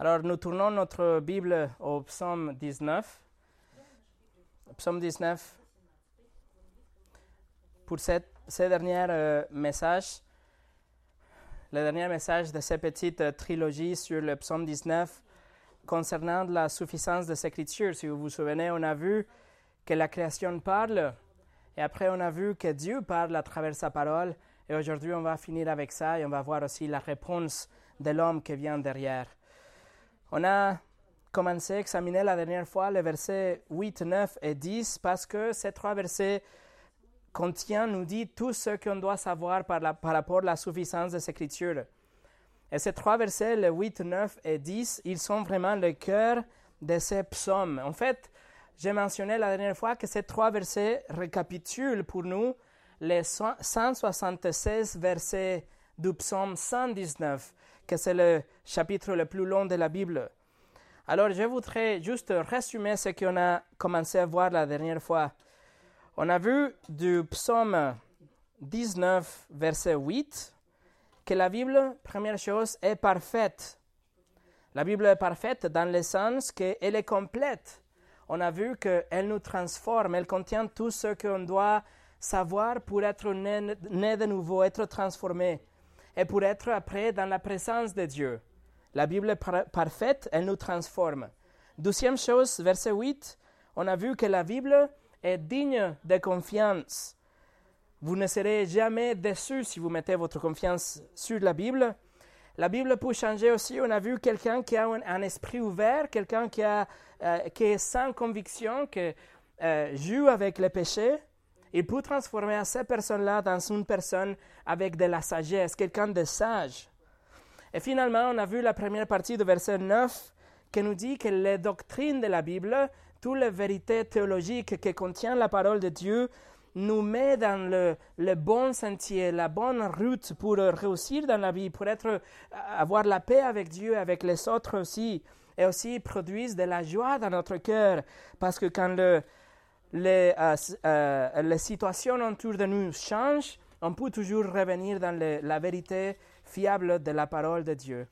Alors, nous tournons notre Bible au psaume 19. Psaume 19. Pour cette, ce dernier euh, message, le dernier message de cette petite euh, trilogie sur le psaume 19 concernant la suffisance des Écritures. Si vous vous souvenez, on a vu que la création parle, et après on a vu que Dieu parle à travers sa parole, et aujourd'hui on va finir avec ça, et on va voir aussi la réponse de l'homme qui vient derrière. On a commencé à examiner la dernière fois les versets 8, 9 et 10 parce que ces trois versets contiennent, nous dit tout ce qu'on doit savoir par, rapport à la suffisance des Écritures. Et ces trois versets, les 8, 9 et 10, ils sont vraiment le cœur de ces psaumes. En fait, j'ai mentionné la dernière fois que ces trois versets récapitulent pour nous les 176 versets du psaume 119 que c'est le chapitre le plus long de la Bible. Alors, je voudrais juste résumer ce qu'on a commencé à voir la dernière fois. On a vu du psaume 19, verset 8, que la Bible, première chose, est parfaite. La Bible est parfaite dans le sens qu'elle est complète. On a vu qu'elle nous transforme, elle contient tout ce qu'on doit savoir pour être né, né de nouveau, être transformé et pour être après dans la présence de Dieu. La Bible est parfaite, elle nous transforme. Deuxième chose, verset 8, on a vu que la Bible est digne de confiance. Vous ne serez jamais déçu si vous mettez votre confiance sur la Bible. La Bible peut changer aussi. On a vu quelqu'un qui a un, esprit ouvert, quelqu'un qui, euh, qui est sans conviction, qui euh, joue avec le péché. Il peut transformer ces personnes-là dans une personne avec de la sagesse, quelqu'un de sage. Et finalement, on a vu la première partie du verset 9 qui nous dit que les doctrines de la Bible, toutes les vérités théologiques que contient la parole de Dieu, nous met dans le, le, bon sentier, la bonne route pour réussir dans la vie, pour être, avoir la paix avec Dieu, avec les autres aussi, et aussi produisent de la joie dans notre cœur. Parce que quand le, les, euh, euh, les situations autour de nous changent, on peut toujours revenir dans la vérité fiable de la parole de Dieu.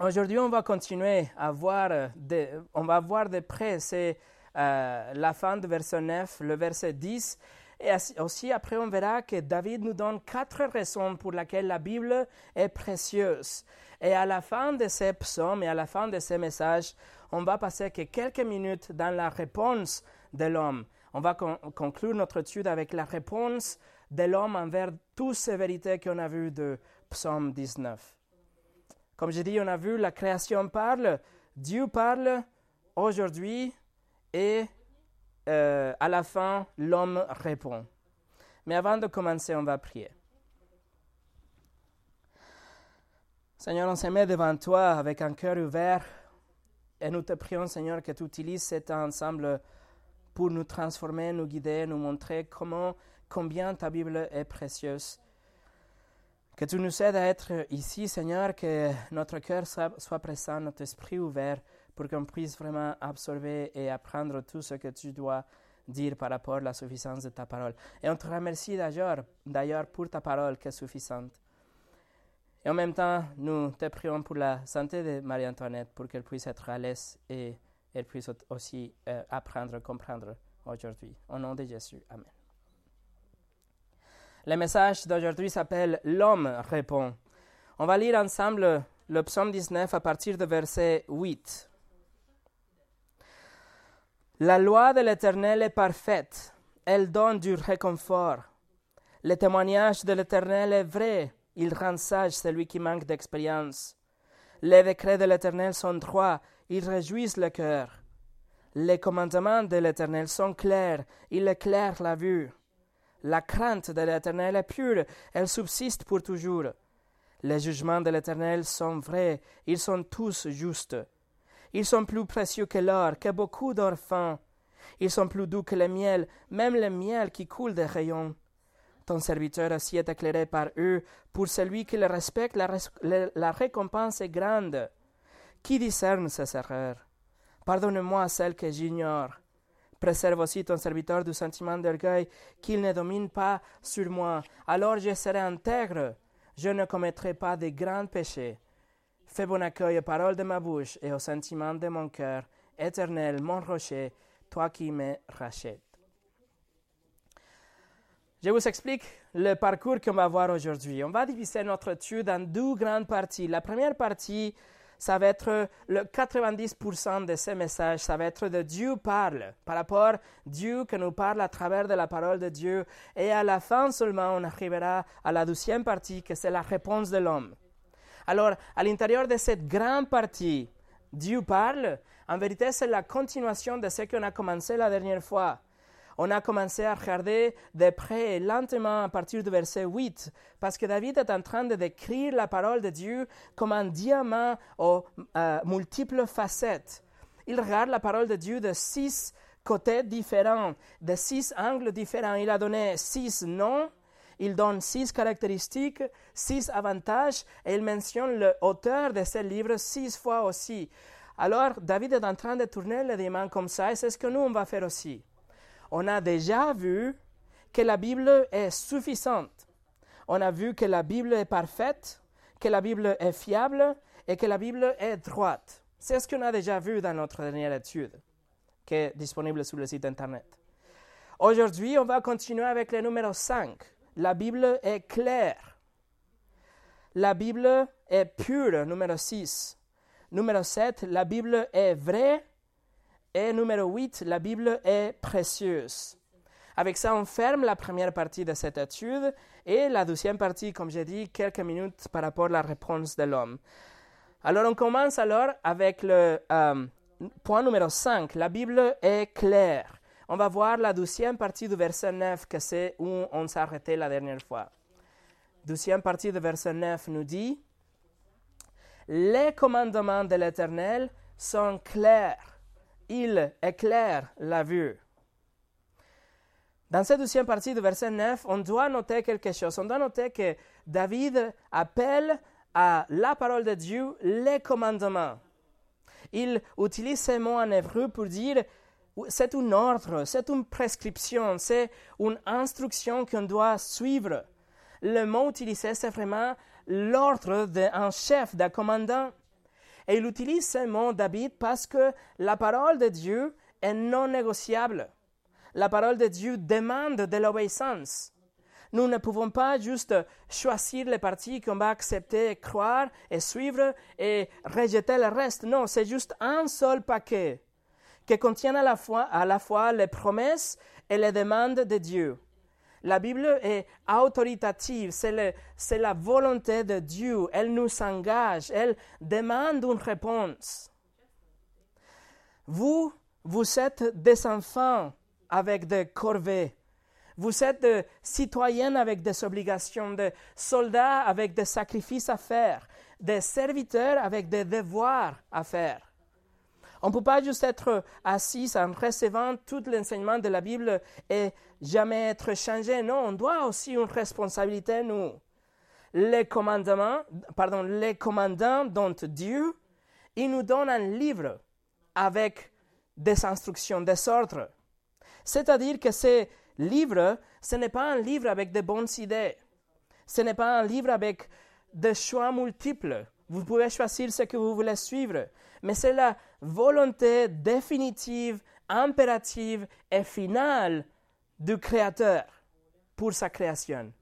Aujourd'hui, on va continuer à voir, de, on va voir de près c'est, euh, la fin du verset 9, le verset 10. Et aussi, après, on verra que David nous donne quatre raisons pour lesquelles la Bible est précieuse. Et à la fin de ces psaumes et à la fin de ces messages, on va passer quelques minutes dans la réponse de l'homme. On va conclure notre étude avec la réponse de l'homme envers toutes ces vérités qu'on a vues de Psaume 19. Comme je dis, on a vu la création parle, Dieu parle aujourd'hui et euh, à la fin, l'homme répond. Mais avant de commencer, on va prier. Seigneur, on se met devant toi avec un cœur ouvert et nous te prions, Seigneur, que tu utilises cet ensemble pour nous transformer, nous guider, nous montrer comment, combien ta Bible est précieuse. Que tu nous aides à être ici, Seigneur, que notre cœur soit, présent, notre esprit ouvert, pour qu'on puisse vraiment absorber et apprendre tout ce que tu dois dire par rapport à la suffisance de ta parole. Et on te remercie d'ailleurs, d'ailleurs pour ta parole qui est suffisante. Et en même temps, nous te prions pour la santé de Marie-Antoinette, pour qu'elle puisse être à l'aise et elle puisse aussi euh, apprendre, comprendre aujourd'hui. Au nom de Jésus. Amen. Le message d'aujourd'hui s'appelle L'homme répond. On va lire ensemble le psaume 19 à partir de verset 8. La loi de l'Éternel est parfaite, elle donne du réconfort. Le témoignage de l'Éternel est vrai, il rend sage celui qui manque d'expérience. Les décrets de l'Éternel sont droits, ils réjouissent le cœur. Les commandements de l'Éternel sont clairs, ils éclairent la vue. La crainte de l'Éternel est pure, elle subsiste pour toujours. Les jugements de l'Éternel sont vrais, ils sont tous justes. Ils sont plus précieux que l'or, que beaucoup d'or fin. Ils sont plus doux que le miel, même le miel qui coule des rayons. Ton serviteur aussi est éclairé par eux. Pour celui qui le respecte, la, la récompense est grande. Qui discerne ses erreurs Pardonne-moi celle que j'ignore. Préserve aussi ton serviteur du sentiment d'orgueil, qu'il ne domine pas sur moi. Alors je serai intègre. Je ne commettrai pas de grands péchés. Fais bon accueil aux paroles de ma bouche et aux sentiments de mon cœur. Éternel, mon rocher, toi qui me rachètes. Je vous explique le parcours qu'on va voir aujourd'hui. On va diviser notre étude en deux grandes parties. La première partie, ça va être le 90% de ces messages, ça va être de Dieu parle, par rapport à Dieu qui nous parle à travers de la parole de Dieu. Et à la fin seulement, on arrivera à la deuxième partie, que c'est la réponse de l'homme. Alors, à l'intérieur de cette grande partie, Dieu parle, en vérité, c'est la continuation de ce qu'on a commencé la dernière fois. On a commencé à regarder de près lentement à partir du verset 8, parce que David est en train de décrire la parole de Dieu comme un diamant aux euh, multiples facettes. Il regarde la parole de Dieu de six côtés différents, de six angles différents. Il a donné six noms il donne six caractéristiques, six avantages, et il mentionne l'auteur de ce livre six fois aussi. Alors, David est en train de tourner les diamants comme ça, et c'est ce que nous, on va faire aussi. On a déjà vu que la Bible est suffisante. On a vu que la Bible est parfaite, que la Bible est fiable et que la Bible est droite. C'est ce qu'on a déjà vu dans notre dernière étude, qui est disponible sur le site Internet. Aujourd'hui, on va continuer avec le numéro 5. La Bible est claire. La Bible est pure, numéro 6. Numéro 7, la Bible est vraie. Et numéro 8, la Bible est précieuse. Avec ça, on ferme la première partie de cette étude et la deuxième partie, comme j'ai dit, quelques minutes par rapport à la réponse de l'homme. Alors, on commence alors avec le euh, point numéro 5. La Bible est claire. On va voir la deuxième partie du verset 9, que c'est où on s'est arrêté la dernière fois. Deuxième partie du verset 9 nous dit Les commandements de l'Éternel sont clairs. Ils éclairent la vue. Dans cette deuxième partie du verset 9, on doit noter quelque chose. On doit noter que David appelle à la parole de Dieu les commandements. Il utilise ces mots en hébreu pour dire c'est un ordre, c'est une prescription, c'est une instruction qu'on doit suivre. Le mot utilisé, c'est vraiment l'ordre d'un chef, d'un commandant. Et il utilise ce mot, David, parce que la parole de Dieu est non négociable. La parole de Dieu demande de l'obéissance. Nous ne pouvons pas juste choisir les parties qu'on va accepter, croire et suivre et rejeter le reste. Non, c'est juste un seul paquet qui contient à la fois, à la fois les promesses et les demandes de Dieu. La Bible est autoritative, c'est la volonté de Dieu, elle nous engage, elle demande une réponse. Vous, vous êtes des enfants avec des corvées. Vous êtes des citoyens avec des obligations, des soldats avec des sacrifices à faire, des serviteurs avec des devoirs à faire. On ne peut pas juste être assis en recevant tout l'enseignement de la Bible et jamais être changé. Non, on doit aussi une responsabilité, nous. Les commandements, pardon, les commandants dont Dieu, il nous donne un livre avec des instructions, des ordres. C'est-à-dire que ce livre, ce n'est pas un livre avec de bonnes idées. Ce n'est pas un livre avec des choix multiples. Vous pouvez choisir ce que vous voulez suivre mais c'est la volonté définitive, impérative et finale du Créateur pour sa création.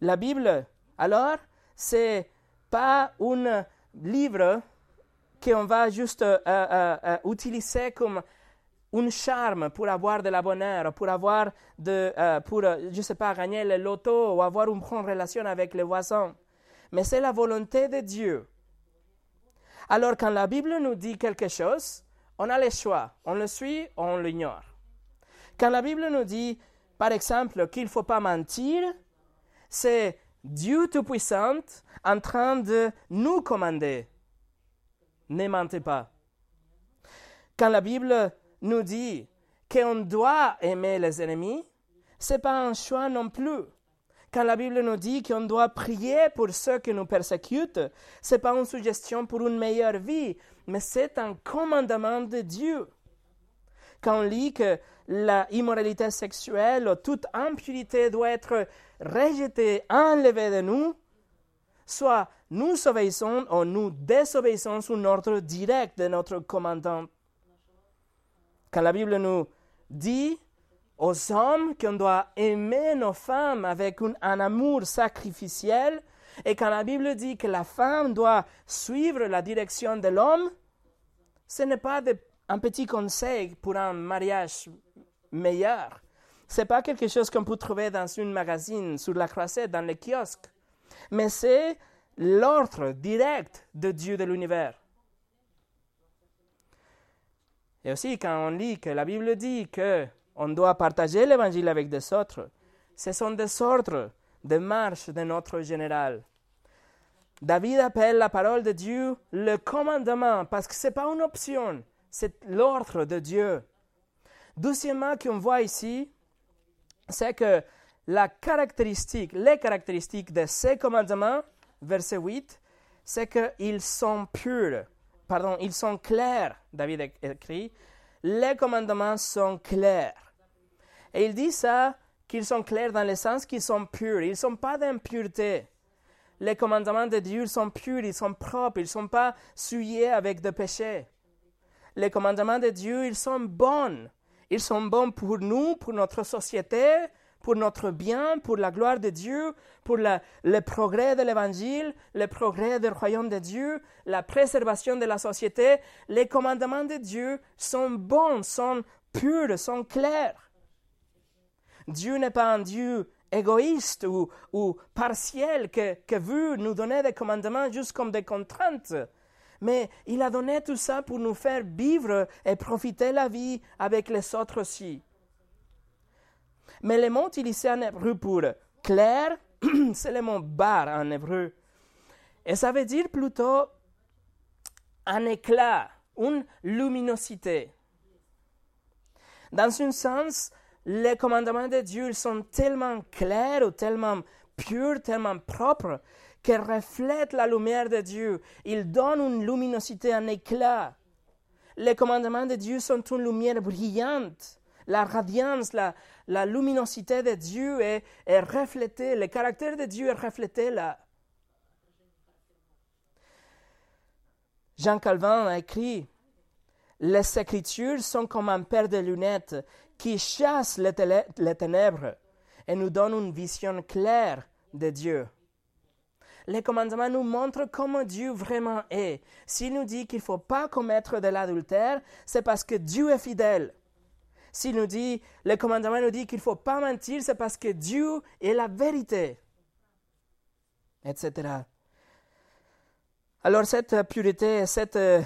La Bible, alors, c'est pas un livre qu'on va juste euh, euh, euh, utiliser comme un charme pour avoir de la bonheur, pour avoir de, pour, je sais pas, gagner le loto ou avoir une bonne relation avec les voisins. Mais c'est la volonté de Dieu alors quand la Bible nous dit quelque chose, on a le choix, on le suit ou on l'ignore. Quand la Bible nous dit, par exemple, qu'il ne faut pas mentir, c'est Dieu Tout-Puissant en train de nous commander. Ne mentez pas. Quand la Bible nous dit qu'on doit aimer les ennemis, ce n'est pas un choix non plus. Quand la Bible nous dit qu'on doit prier pour ceux qui nous persécutent, ce n'est pas une suggestion pour une meilleure vie, mais c'est un commandement de Dieu. Quand on lit que l'immoralité sexuelle ou toute impurité doit être rejetée, enlevée de nous, soit nous obéissons ou nous désobéissons sous l'ordre direct de notre commandant. Quand la Bible nous dit aux hommes qu'on doit aimer nos femmes avec un, amour sacrificiel, et quand la Bible dit que la femme doit suivre la direction de l'homme, ce n'est pas un petit conseil pour un mariage meilleur. Ce n'est pas quelque chose qu'on peut trouver dans une magazine, sur la croisette, dans les kiosques. Mais c'est l'ordre direct de Dieu de l'univers. Et aussi, quand on lit que la Bible dit que on doit partager l'évangile avec des autres, ce sont des ordres de marche de notre général. David appelle la parole de Dieu le commandement parce que ce n'est pas une option, c'est l'ordre de Dieu. Deuxièmement, qu'on voit ici, c'est que la caractéristique, les caractéristiques de ces commandements, verset 8, c'est qu'ils sont purs, pardon, ils sont clairs, David écrit, les commandements sont clairs. Et il dit ça, qu'ils sont clairs dans le sens qu'ils sont purs, ils ne sont pas d'impureté. Les commandements de Dieu sont purs, ils sont propres, ils ne sont pas souillés avec des péchés. Les commandements de Dieu, ils sont bons. Ils sont bons pour nous, pour notre société, pour notre bien, pour la gloire de Dieu, pour le progrès de l'Évangile, le progrès du royaume de Dieu, la préservation de la société. Les commandements de Dieu sont bons, sont purs, sont clairs. Dieu n'est pas un Dieu égoïste ou, ou partiel que, que veut nous donner des commandements juste comme des contraintes. Mais il a donné tout ça pour nous faire vivre et profiter la vie avec les autres aussi. Mais le mot utilisé en hébreu pour clair, c'est le mot bar en hébreu. Et ça veut dire plutôt un éclat, une luminosité. Dans un sens, les commandements de Dieu sont tellement clairs ou tellement purs, tellement propres, qu'ils reflètent la lumière de Dieu. Ils donnent une luminosité, un éclat. Les commandements de Dieu sont une lumière brillante. La radiance, la, la luminosité de Dieu est, est reflétée, le caractère de Dieu est reflété là. Jean Calvin a écrit Les Écritures sont comme un paire de lunettes qui chasse les, ténèbres et nous donne une vision claire de Dieu. Les commandements nous montrent comment Dieu vraiment est. S'il nous dit qu'il ne faut pas commettre de l'adultère, c'est parce que Dieu est fidèle. S'il nous dit, les commandements nous dit qu'il ne faut pas mentir, c'est parce que Dieu est la vérité, etc. Alors cette pureté, cette euh,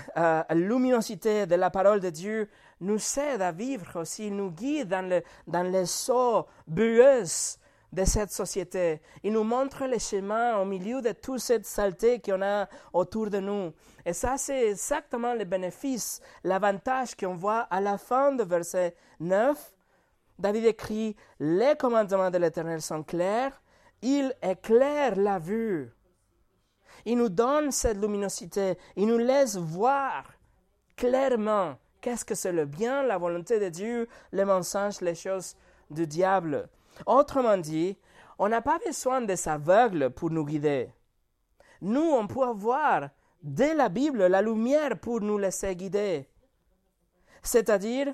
luminosité de la parole de Dieu nous aide à vivre aussi, nous guide dans, le, dans les eaux bueuses de cette société. Il nous montre le chemin au milieu de toute cette saleté qu'on a autour de nous. Et ça, c'est exactement le bénéfice, l'avantage qu'on voit à la fin du verset 9. David écrit, les commandements de l'Éternel sont clairs, il éclaire la vue. Il nous donne cette luminosité. Il nous laisse voir clairement qu'est-ce que c'est le bien, la volonté de Dieu, les mensonges, les choses du diable? Autrement dit, on n'a pas besoin des aveugles pour nous guider. Nous, on peut avoir dès la Bible la lumière pour nous laisser guider. C'est-à-dire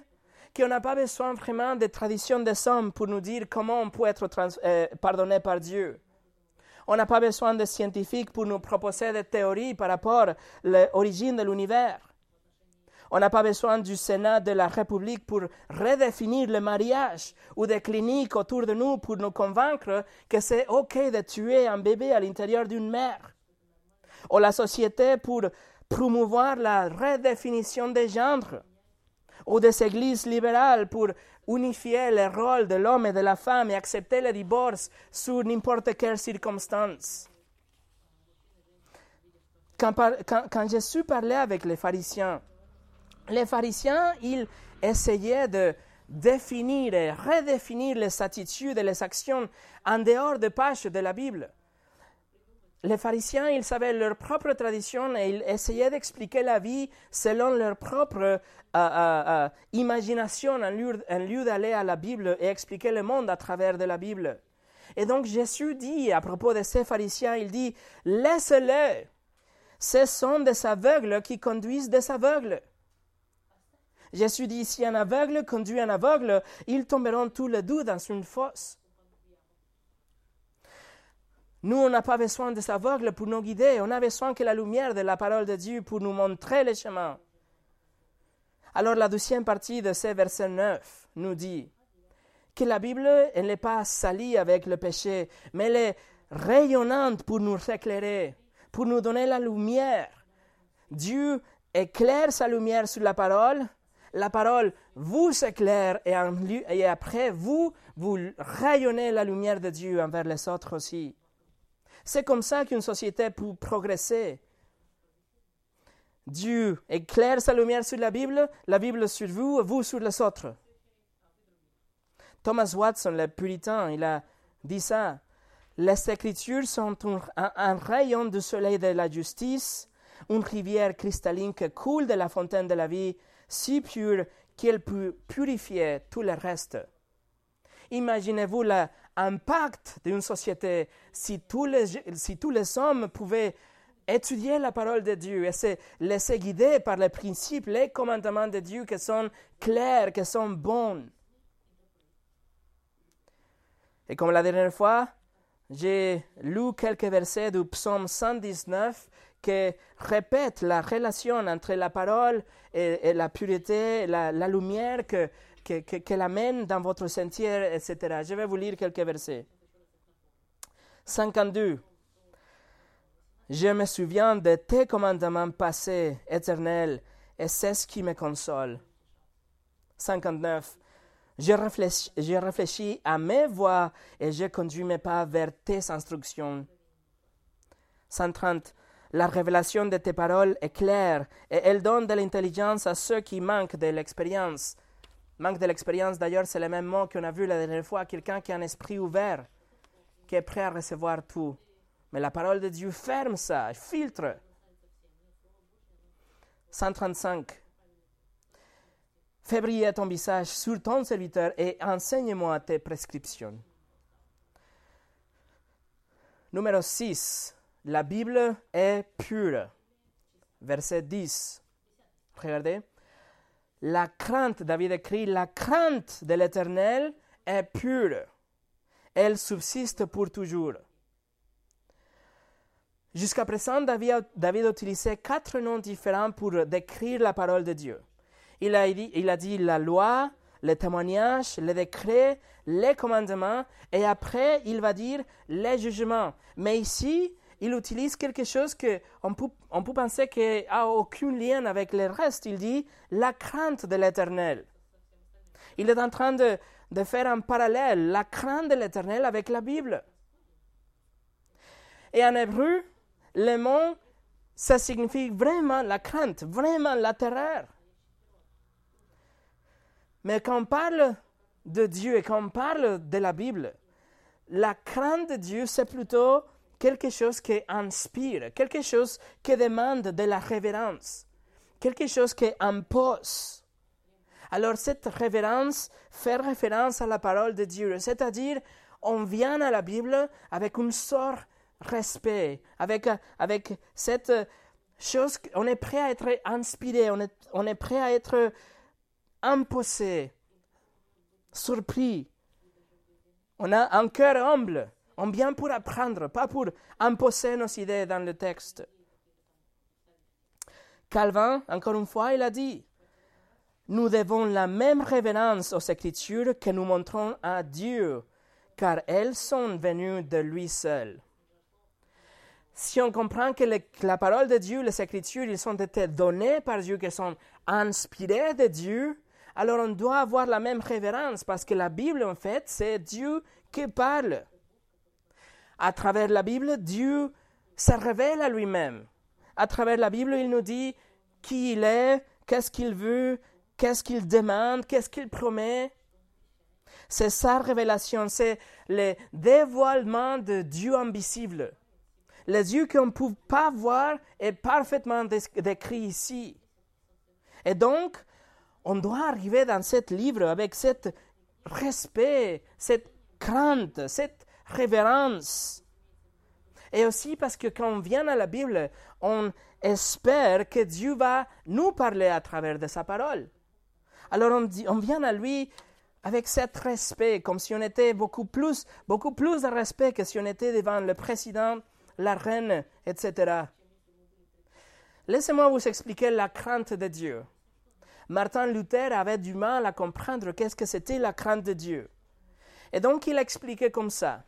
qu'on n'a pas besoin vraiment des traditions des hommes pour nous dire comment on peut être euh, pardonné par Dieu. On n'a pas besoin de scientifiques pour nous proposer des théories par rapport à l'origine de l'univers. On n'a pas besoin du Sénat de la République pour redéfinir le mariage ou des cliniques autour de nous pour nous convaincre que c'est OK de tuer un bébé à l'intérieur d'une mère. Ou la société pour promouvoir la redéfinition des genres. Ou des églises libérales pour unifier les rôles de l'homme et de la femme et accepter le divorce sous n'importe quelle circonstance. Quand, quand Jésus parlait avec les pharisiens, les pharisiens, ils essayaient de définir et redéfinir les attitudes et les actions en dehors des pages de la Bible. Les pharisiens, ils savaient leur propre tradition et ils essayaient d'expliquer la vie selon leur propre euh, euh, euh, imagination en lieu, lieu d'aller à la Bible et expliquer le monde à travers de la Bible. Et donc Jésus dit à propos de ces pharisiens, il dit, laissez-les. Ce sont des aveugles qui conduisent des aveugles. Jésus dit, si un aveugle conduit un aveugle, ils tomberont tous les deux dans une fosse. Nous, on n'a pas besoin des aveugles pour nous guider, on a besoin que la lumière de la parole de Dieu pour nous montrer le chemin. Alors la deuxième partie de ce verset 9 nous dit que la Bible, n'est pas salie avec le péché, mais elle est rayonnante pour nous éclairer, pour nous donner la lumière. Dieu éclaire sa lumière sur la parole, la parole vous éclaire et, et après vous, vous rayonnez la lumière de Dieu envers les autres aussi. C'est comme ça qu'une société peut progresser. Dieu éclaire sa lumière sur la Bible, la Bible sur vous, vous sur les autres. Thomas Watson, le puritain, il a dit ça. Les Écritures sont un, rayon du soleil de la justice, une rivière cristalline qui coule de la fontaine de la vie, si pure qu'elle peut purifier tout le reste. Imaginez-vous l'impact d'une société si tous, les, si tous les hommes pouvaient étudier la parole de Dieu et se laisser guider par les principes, les commandements de Dieu qui sont clairs, qui sont bons. Et comme la dernière fois, j'ai lu quelques versets du psaume 119 qui répètent la relation entre la parole et, la pureté, la, lumière que, qu'elle amène dans votre sentier, etc. Je vais vous lire quelques versets. 52. Je me souviens de tes commandements passés, éternels, et c'est ce qui me console. 59. Je réfléchis, je réfléchis à mes voies et je conduis mes pas vers tes instructions. 130. La révélation de tes paroles est claire et elle donne de l'intelligence à ceux qui manquent de l'expérience. Manque de l'expérience, d'ailleurs, c'est le même mot qu'on a vu la dernière fois, quelqu'un qui a un esprit ouvert, qui est prêt à recevoir tout. Mais la parole de Dieu ferme ça, filtre. 135. Fais briller ton visage sur ton serviteur et enseigne-moi tes prescriptions. Numéro 6. La Bible est pure. Verset 10. Regardez. La crainte, David écrit, la crainte de l'Éternel est pure. Elle subsiste pour toujours. Jusqu'à présent, David, David a utilisé quatre noms différents pour décrire la parole de Dieu. Il a, dit, il a dit la loi, le témoignage, le décret, les commandements, et après, il va dire les jugements. Mais ici, il utilise quelque chose que on peut, penser qu'il n'a aucun lien avec le reste. Il dit la crainte de l'éternel. Il est en train de, de faire un parallèle, la crainte de l'éternel avec la Bible. Et en hébreu, le mot, ça signifie vraiment la crainte, vraiment la terreur. Mais quand on parle de Dieu et quand on parle de la Bible, la crainte de Dieu, c'est plutôt quelque chose qui inspire, quelque chose qui demande de la révérence, quelque chose qui impose. Alors cette révérence fait référence à la parole de Dieu, c'est-à-dire on vient à la Bible avec une sorte respect, avec, avec cette chose, on est prêt à être inspiré, on est, on est prêt à être imposé, surpris. On a un cœur humble, on vient pour apprendre, pas pour imposer nos idées dans le texte. Calvin, encore une fois, il a dit, nous devons la même révérence aux Écritures que nous montrons à Dieu, car elles sont venues de lui seul si on comprend que, la parole de Dieu, les Écritures, ils sont été données par Dieu, qu'elles sont inspirées de Dieu, alors on doit avoir la même révérence parce que la Bible, en fait, c'est Dieu qui parle. À travers la Bible, Dieu se révèle à lui-même. À travers la Bible, il nous dit qui il est, qu'est-ce qu'il veut, qu'est-ce qu'il demande, qu'est-ce qu'il promet. C'est sa révélation, c'est le dévoilement de Dieu invisible les yeux qu'on ne peut pas voir est parfaitement décrit ici. Et donc, on doit arriver dans ce livre avec cet respect, cette crainte, cette révérence. Et aussi parce que quand on vient à la Bible, on espère que Dieu va nous parler à travers de sa parole. Alors on, dit, on vient à lui avec cet respect, comme si on était beaucoup plus, beaucoup plus de respect que si on était devant le président, la reine, etc. Laissez-moi vous expliquer la crainte de Dieu. Martin Luther avait du mal à comprendre qu'est-ce que c'était la crainte de Dieu. Et donc il expliquait comme ça.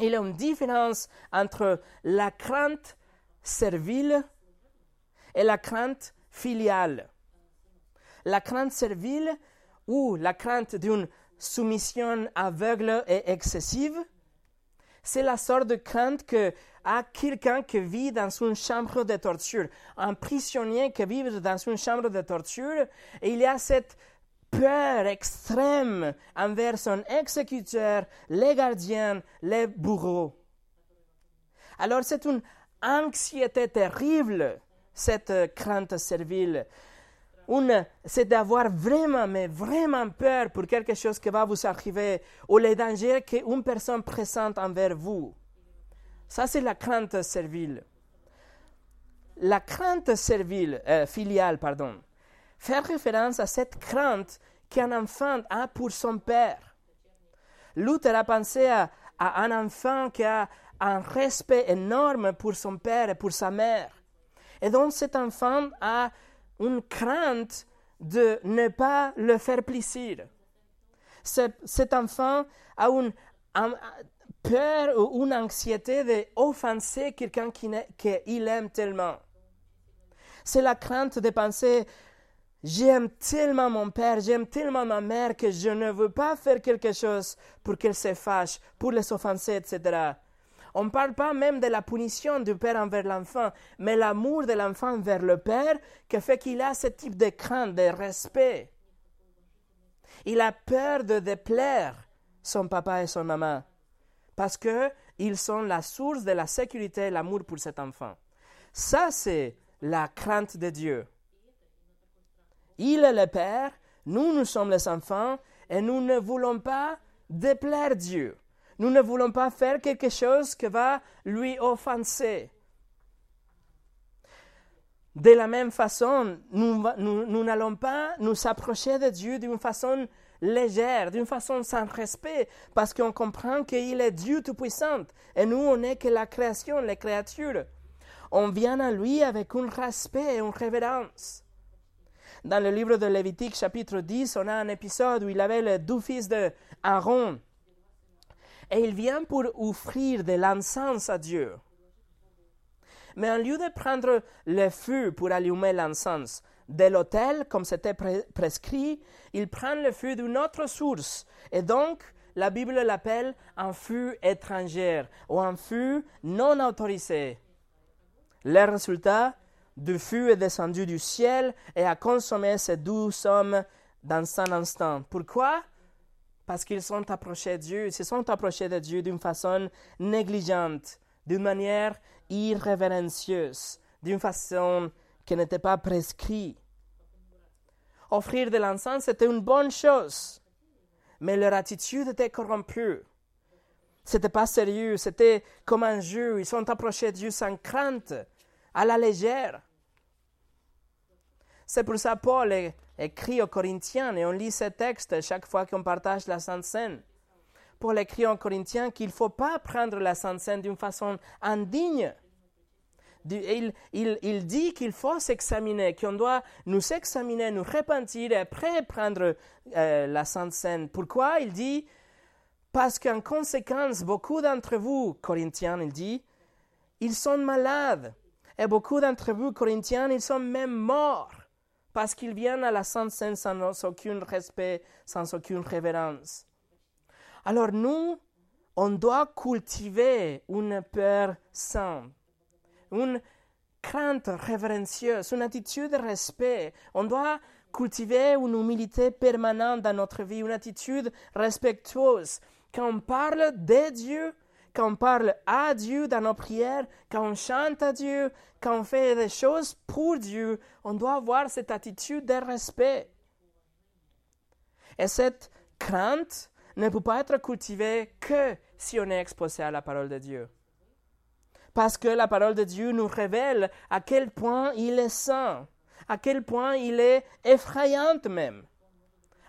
Il y a une différence entre la crainte servile et la crainte filiale. La crainte servile ou la crainte d'une soumission aveugle et excessive, c'est la sorte de crainte que a quelqu'un qui vit dans une chambre de torture, un prisonnier qui vit dans une chambre de torture, et il y a cette peur extrême envers son exécuteur, les gardiens, les bourreaux. Alors c'est une anxiété terrible, cette crainte servile. C'est d'avoir vraiment, mais vraiment peur pour quelque chose qui va vous arriver ou les dangers qu'une personne présente envers vous. Ça, c'est la crainte servile. La crainte servile, euh, filiale, pardon, fait référence à cette crainte qu'un enfant a pour son père. Luther a pensé à, un enfant qui a un respect énorme pour son père et pour sa mère. Et donc cet enfant a une crainte de ne pas le faire plaisir. Cet enfant a une, peur ou une anxiété d'offenser quelqu'un qu'il aime tellement. C'est la crainte de penser J'aime tellement mon père, j'aime tellement ma mère que je ne veux pas faire quelque chose pour qu'elle se fâche, pour les offenser, etc. On ne parle pas même de la punition du père envers l'enfant, mais l'amour de l'enfant envers le père qui fait qu'il a ce type de crainte, de respect. Il a peur de déplaire son papa et son maman parce qu'ils sont la source de la sécurité et l'amour pour cet enfant. Ça, c'est la crainte de Dieu. Il est le Père, nous, nous sommes les enfants, et nous ne voulons pas déplaire Dieu. Nous ne voulons pas faire quelque chose qui va lui offenser. De la même façon, nous n'allons pas nous approcher de Dieu d'une façon légère, d'une façon sans respect, parce qu'on comprend qu'il est Dieu Tout-Puissant, et nous, on n'est que la création, les créatures. On vient à lui avec un respect et une révérence. Dans le livre de Lévitique, chapitre 10, on a un épisode où il avait les deux fils de Aaron. Et il vient pour offrir de l'encens à Dieu. Mais au lieu de prendre le feu pour allumer l'encens de l'autel, comme c'était prescrit, il prend le feu d'une autre source. Et donc, la Bible l'appelle un feu étranger ou un feu non autorisé. Le résultat, du feu est descendu du ciel et a consommé ces douze hommes dans un instant. Pourquoi? Parce qu'ils sont approchés de Dieu, ils se sont approchés de Dieu d'une façon négligente, d'une manière irrévérencieuse, d'une façon qui n'était pas prescrite. Offrir de l'encens, c'était une bonne chose, mais leur attitude était corrompue. C'était pas sérieux, c'était comme un jeu. Ils sont approchés de Dieu sans crainte, à la légère. C'est pour ça que Paul écrit aux Corinthiens, et on lit ce texte chaque fois qu'on partage la Sainte Seine. Paul écrit aux Corinthiens qu'il ne faut pas prendre la Sainte Seine d'une façon indigne. Il, il, dit qu'il faut s'examiner, qu'on doit nous examiner, nous repentir et après prendre euh, la Sainte Seine. Pourquoi? Il dit parce qu'en conséquence, beaucoup d'entre vous, Corinthiens, il dit, ils sont malades. Et beaucoup d'entre vous, Corinthiens, ils sont même morts parce qu'ils viennent à la Sainte Seine sans aucun respect, sans aucune révérence. Alors nous, on doit cultiver une peur sainte, une crainte révérencieuse, une attitude de respect. On doit cultiver une humilité permanente dans notre vie, une attitude respectueuse. Quand on parle de Dieu, quand on parle à Dieu dans nos prières, quand on chante à Dieu, quand on fait des choses pour Dieu, on doit avoir cette attitude de respect. Et cette crainte ne peut pas être cultivée que si on est exposé à la parole de Dieu. Parce que la parole de Dieu nous révèle à quel point il est saint, à quel point il est effrayant même,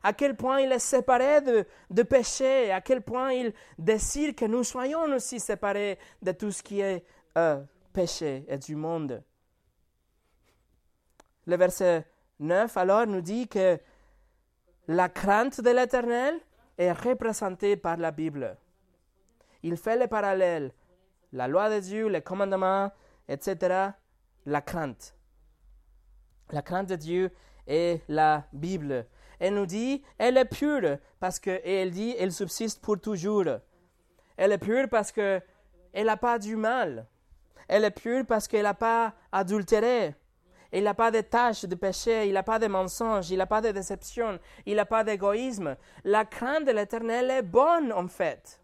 à quel point il est séparé de, de péché, à quel point il décide que nous soyons aussi séparés de tout ce qui est euh, péché et du monde. Le verset 9 alors nous dit que la crainte de l'Éternel est représentée par la Bible. Il fait les parallèles, la loi de Dieu, les commandements, etc., la crainte. La crainte de Dieu est la Bible. Elle nous dit, elle est pure parce que, et elle dit, elle subsiste pour toujours. Elle est pure parce que elle n'a pas du mal. Elle est pure parce qu'elle n'a pas adultéré. Il n'a pas de tâches de péché, il n'a pas de mensonges, il n'a pas de déception, il n'a pas d'égoïsme. La crainte de l'Éternel est bonne en fait.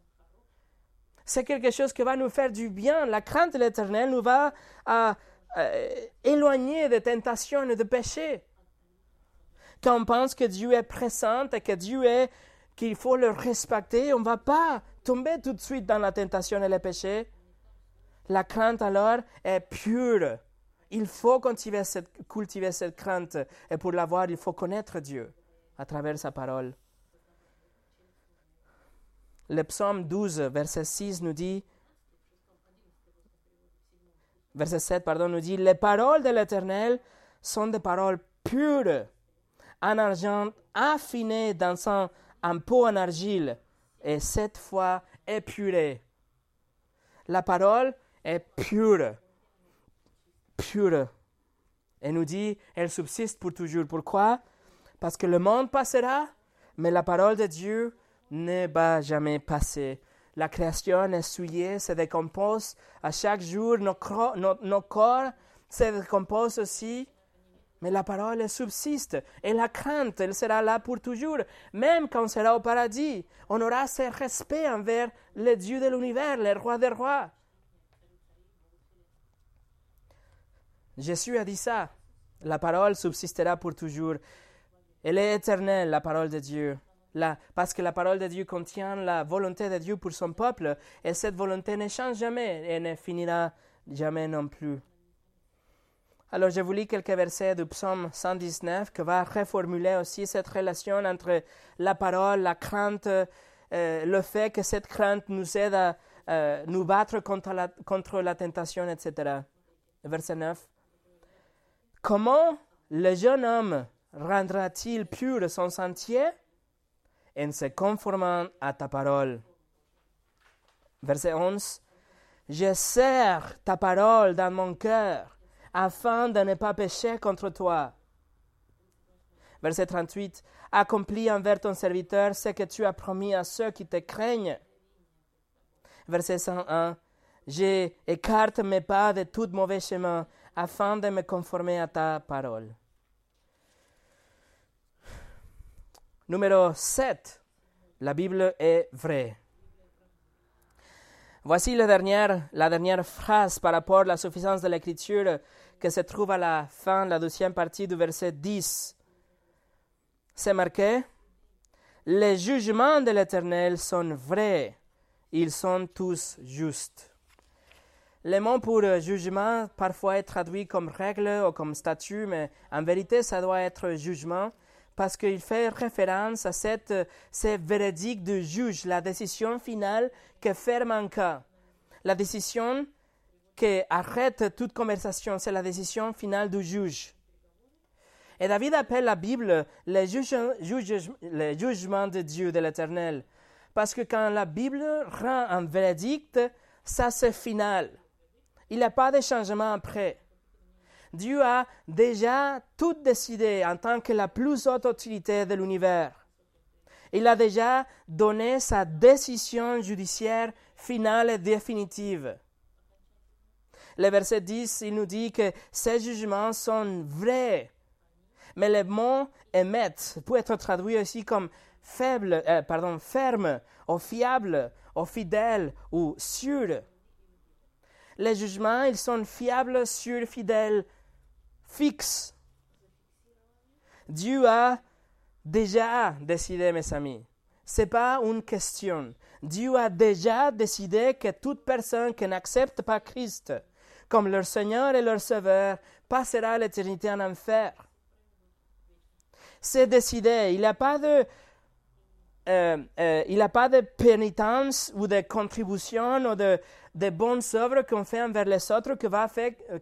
C'est quelque chose qui va nous faire du bien. La crainte de l'Éternel nous va à, éloigner des tentations et de péchés. Quand on pense que Dieu est présent et que Dieu est, qu'il faut le respecter, on ne va pas tomber tout de suite dans la tentation et le péché. La crainte alors est pure. Il faut cultiver cette, cultiver cette crainte et pour l'avoir, il faut connaître Dieu à travers sa parole. Le psaume 12, verset 6 nous dit, verset 7, pardon, nous dit, les paroles de l'Éternel sont des paroles pures, en argent affiné dans un, pot en argile, et cette fois épurée. La parole est pure, pure. Et nous dit, elle subsiste pour toujours. Pourquoi? Parce que le monde passera, mais la parole de Dieu ne va jamais passer. La création est souillée, se décompose. À chaque jour, nos, nos corps se décomposent aussi. Mais la parole subsiste et la crainte, elle sera là pour toujours. Même quand on sera au paradis, on aura ce respect envers le Dieu de l'univers, le roi des rois. Jésus a dit ça. La parole subsistera pour toujours. Elle est éternelle, la parole de Dieu. parce que la parole de Dieu contient la volonté de Dieu pour son peuple, et cette volonté ne change jamais et ne finira jamais non plus. Alors je vous lis quelques versets du psaume 119 qui va reformuler aussi cette relation entre la parole, la crainte, euh, le fait que cette crainte nous aide à euh, nous battre contre la, contre la tentation, etc. Verset 9. Comment le jeune homme rendra-t-il pur son sentier en se conformant à ta parole? Verset 11. Je serre ta parole dans mon cœur afin de ne pas pécher contre toi. Verset 38. Accomplis envers ton serviteur ce que tu as promis à ceux qui te craignent. Verset 101. J'écarte mes pas de tout mauvais chemin afin de me conformer à ta parole. Numéro 7. La Bible est vraie. Voici la dernière, la dernière phrase par rapport à la suffisance de l'Écriture se trouve à la fin, la deuxième partie du verset 10. C'est marqué Les jugements de l'Éternel sont vrais, ils sont tous justes. Le mot pour euh, jugement parfois est traduit comme règle ou comme statut, mais en vérité, ça doit être jugement parce qu'il fait référence à cette, ce véridique du juge, la décision finale que ferme un cas. La décision qui arrête toute conversation, c'est la décision finale du juge. Et David appelle la Bible le, jugement de Dieu, de l'Éternel. Parce que quand la Bible rend un verdict, ça c'est final. Il n'y a pas de changement après. Dieu a déjà tout décidé en tant que la plus haute autorité de l'univers. Il a déjà donné sa décision judiciaire finale et définitive. Le verset 10, il nous dit que ces jugements sont vrais. Mais le mot émettre peut être traduit aussi comme faible, euh, pardon, ferme, ou fiable, ou fidèle, ou sûr les jugements, ils sont fiables, sûrs, fidèles, fixes. Dieu a déjà décidé, mes amis. c'est pas une question. Dieu a déjà décidé que toute personne qui n'accepte pas Christ comme leur Seigneur et leur Sauveur passera l'éternité en enfer. C'est décidé. Il n'y a pas de euh, euh, n'a pas de pénitence ou de contribution ou de, de bonnes œuvres qu'on fait envers les autres qui,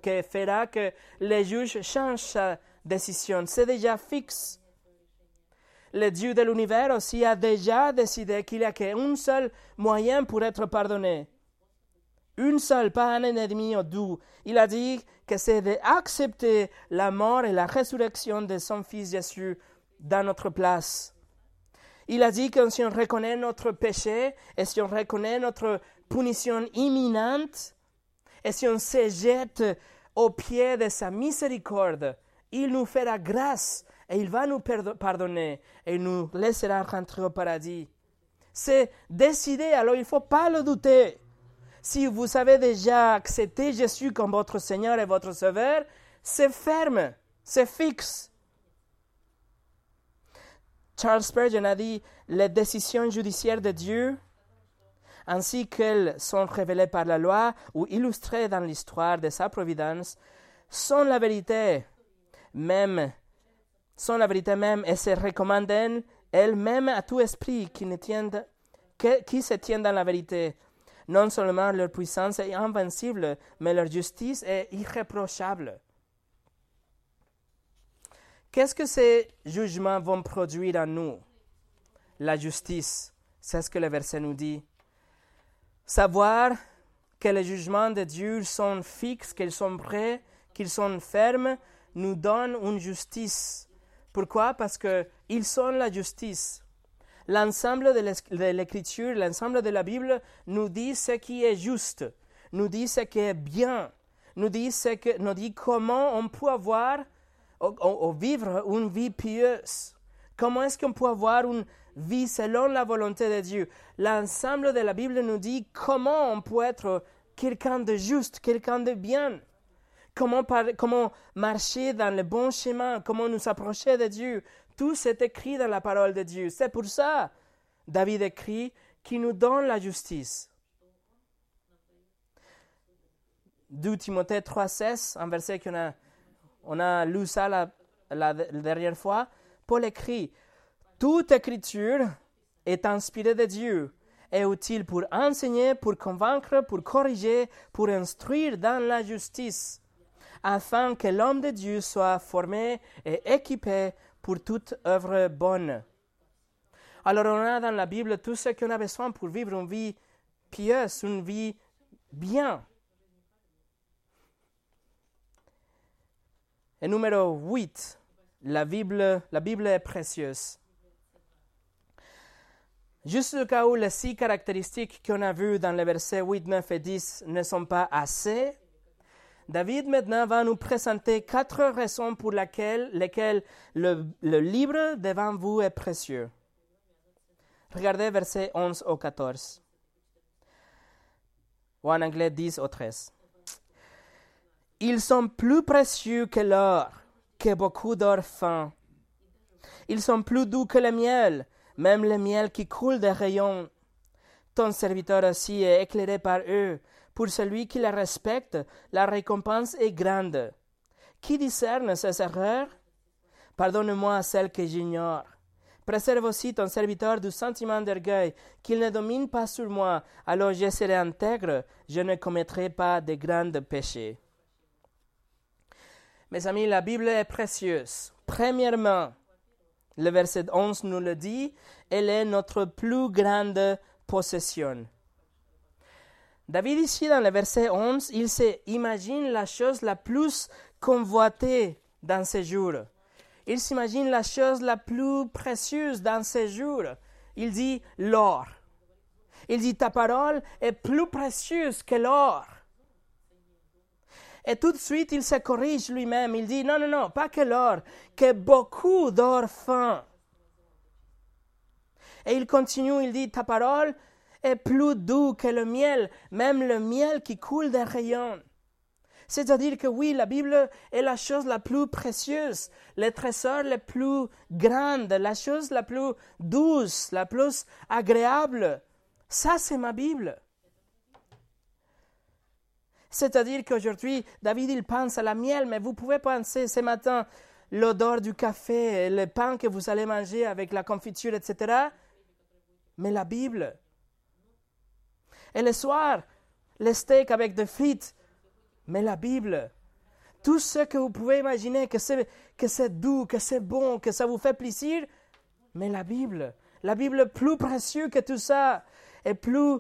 qui fera que les juges changent sa décision. C'est déjà fixe. Le Dieu de l'univers aussi a déjà décidé qu'il n'y a qu'un seul moyen pour être pardonné. Une seule, pas un ennemi ou deux. Il a dit que c'est d'accepter la mort et la résurrection de son Fils Jésus dans notre place. Il a dit que si on reconnaît notre péché et si on reconnaît notre punition imminente et si on se jette au pied de sa miséricorde, il nous fera grâce et il va nous pardonner et nous laissera rentrer au paradis. C'est décidé, alors il ne faut pas le douter. Si vous avez déjà accepté Jésus comme votre Seigneur et votre Sauveur, c'est ferme, c'est fixe. Charles Spurgeon a dit les décisions judiciaires de Dieu, ainsi qu'elles sont révélées par la loi ou illustrées dans l'histoire de sa providence, sont la vérité même, sont la vérité même et se recommandent elles-mêmes à tout esprit qui, ne qui se tient dans la vérité. Non seulement leur puissance est invincible, mais leur justice est irréprochable. Qu'est-ce que ces jugements vont produire en nous? La justice, c'est ce que le verset nous dit. Savoir que les jugements de Dieu sont fixes, qu'ils sont prêts, qu'ils sont fermes, nous donne une justice. Pourquoi? Parce qu'ils sont la justice. L'ensemble de l'Écriture, l'ensemble de la Bible nous dit ce qui est juste, nous dit ce qui est bien, nous dit, comment on peut avoir ou, vivre une vie pieuse. Comment est-ce qu'on peut avoir une vie selon la volonté de Dieu? L'ensemble de la Bible nous dit comment on peut être quelqu'un de juste, quelqu'un de bien. Comment marcher dans le bon chemin, comment nous approcher de Dieu? Tout c'est écrit dans la parole de Dieu. C'est pour ça, David écrit, qui nous donne la justice. 2 Timothée 3,16, un verset qu'on a on a lu ça la, dernière fois. Paul écrit Toute écriture est inspirée de Dieu, est utile pour enseigner, pour convaincre, pour corriger, pour instruire dans la justice, afin que l'homme de Dieu soit formé et équipé pour toute œuvre bonne. Alors on a dans la Bible tout ce qu'on a besoin pour vivre une vie pieuse, une vie bien. Et numéro 8, la Bible, la Bible est précieuse. Juste au cas où les six caractéristiques qu'on a vues dans les versets 8, 9 et 10 ne sont pas assez, David maintenant va nous présenter quatre raisons pour lesquelles, lesquelles le, le livre devant vous est précieux. Regardez versets 11 au 14. Ou en anglais 10 au 13. Ils sont plus précieux que l'or, que beaucoup d'or fin. Ils sont plus doux que le miel, même le miel qui coule des rayons. Ton serviteur aussi est éclairé par eux. Pour celui qui les respecte, la récompense est grande. Qui discerne ces erreurs? Pardonne-moi celles que j'ignore. Préserve aussi ton serviteur du sentiment d'orgueil, qu'il ne domine pas sur moi, alors je serai intègre, je ne commettrai pas de grands péchés. Mes amis, la Bible est précieuse. Premièrement, le verset 11 nous le dit, elle est notre plus grande possession. David ici, dans le verset 11, il s'imagine la chose la plus convoitée dans ces jours. Il s'imagine la chose la plus précieuse dans ces jours. Il dit l'or. Il dit ta parole est plus précieuse que l'or. Et tout de suite, il se corrige lui-même. Il dit, non, non, non, pas que l'or, que beaucoup d'or fin. Et il continue, il dit, ta parole est plus doux que le miel, même le miel qui coule des rayons. C'est-à-dire que oui, la Bible est la chose la plus précieuse, le trésor le plus grand, la chose la plus douce, la plus agréable. Ça, c'est ma Bible. C'est-à-dire qu'aujourd'hui, David, il pense à la miel, mais vous pouvez penser ce matin l'odeur du café, le pain que vous allez manger avec la confiture, etc. Mais la Bible. Et le soir, le steak avec des frites, mais la Bible. Tout ce que vous pouvez imaginer, que c'est, doux, que c'est bon, que ça vous fait plaisir, mais la Bible. La Bible plus précieuse que tout ça, et plus,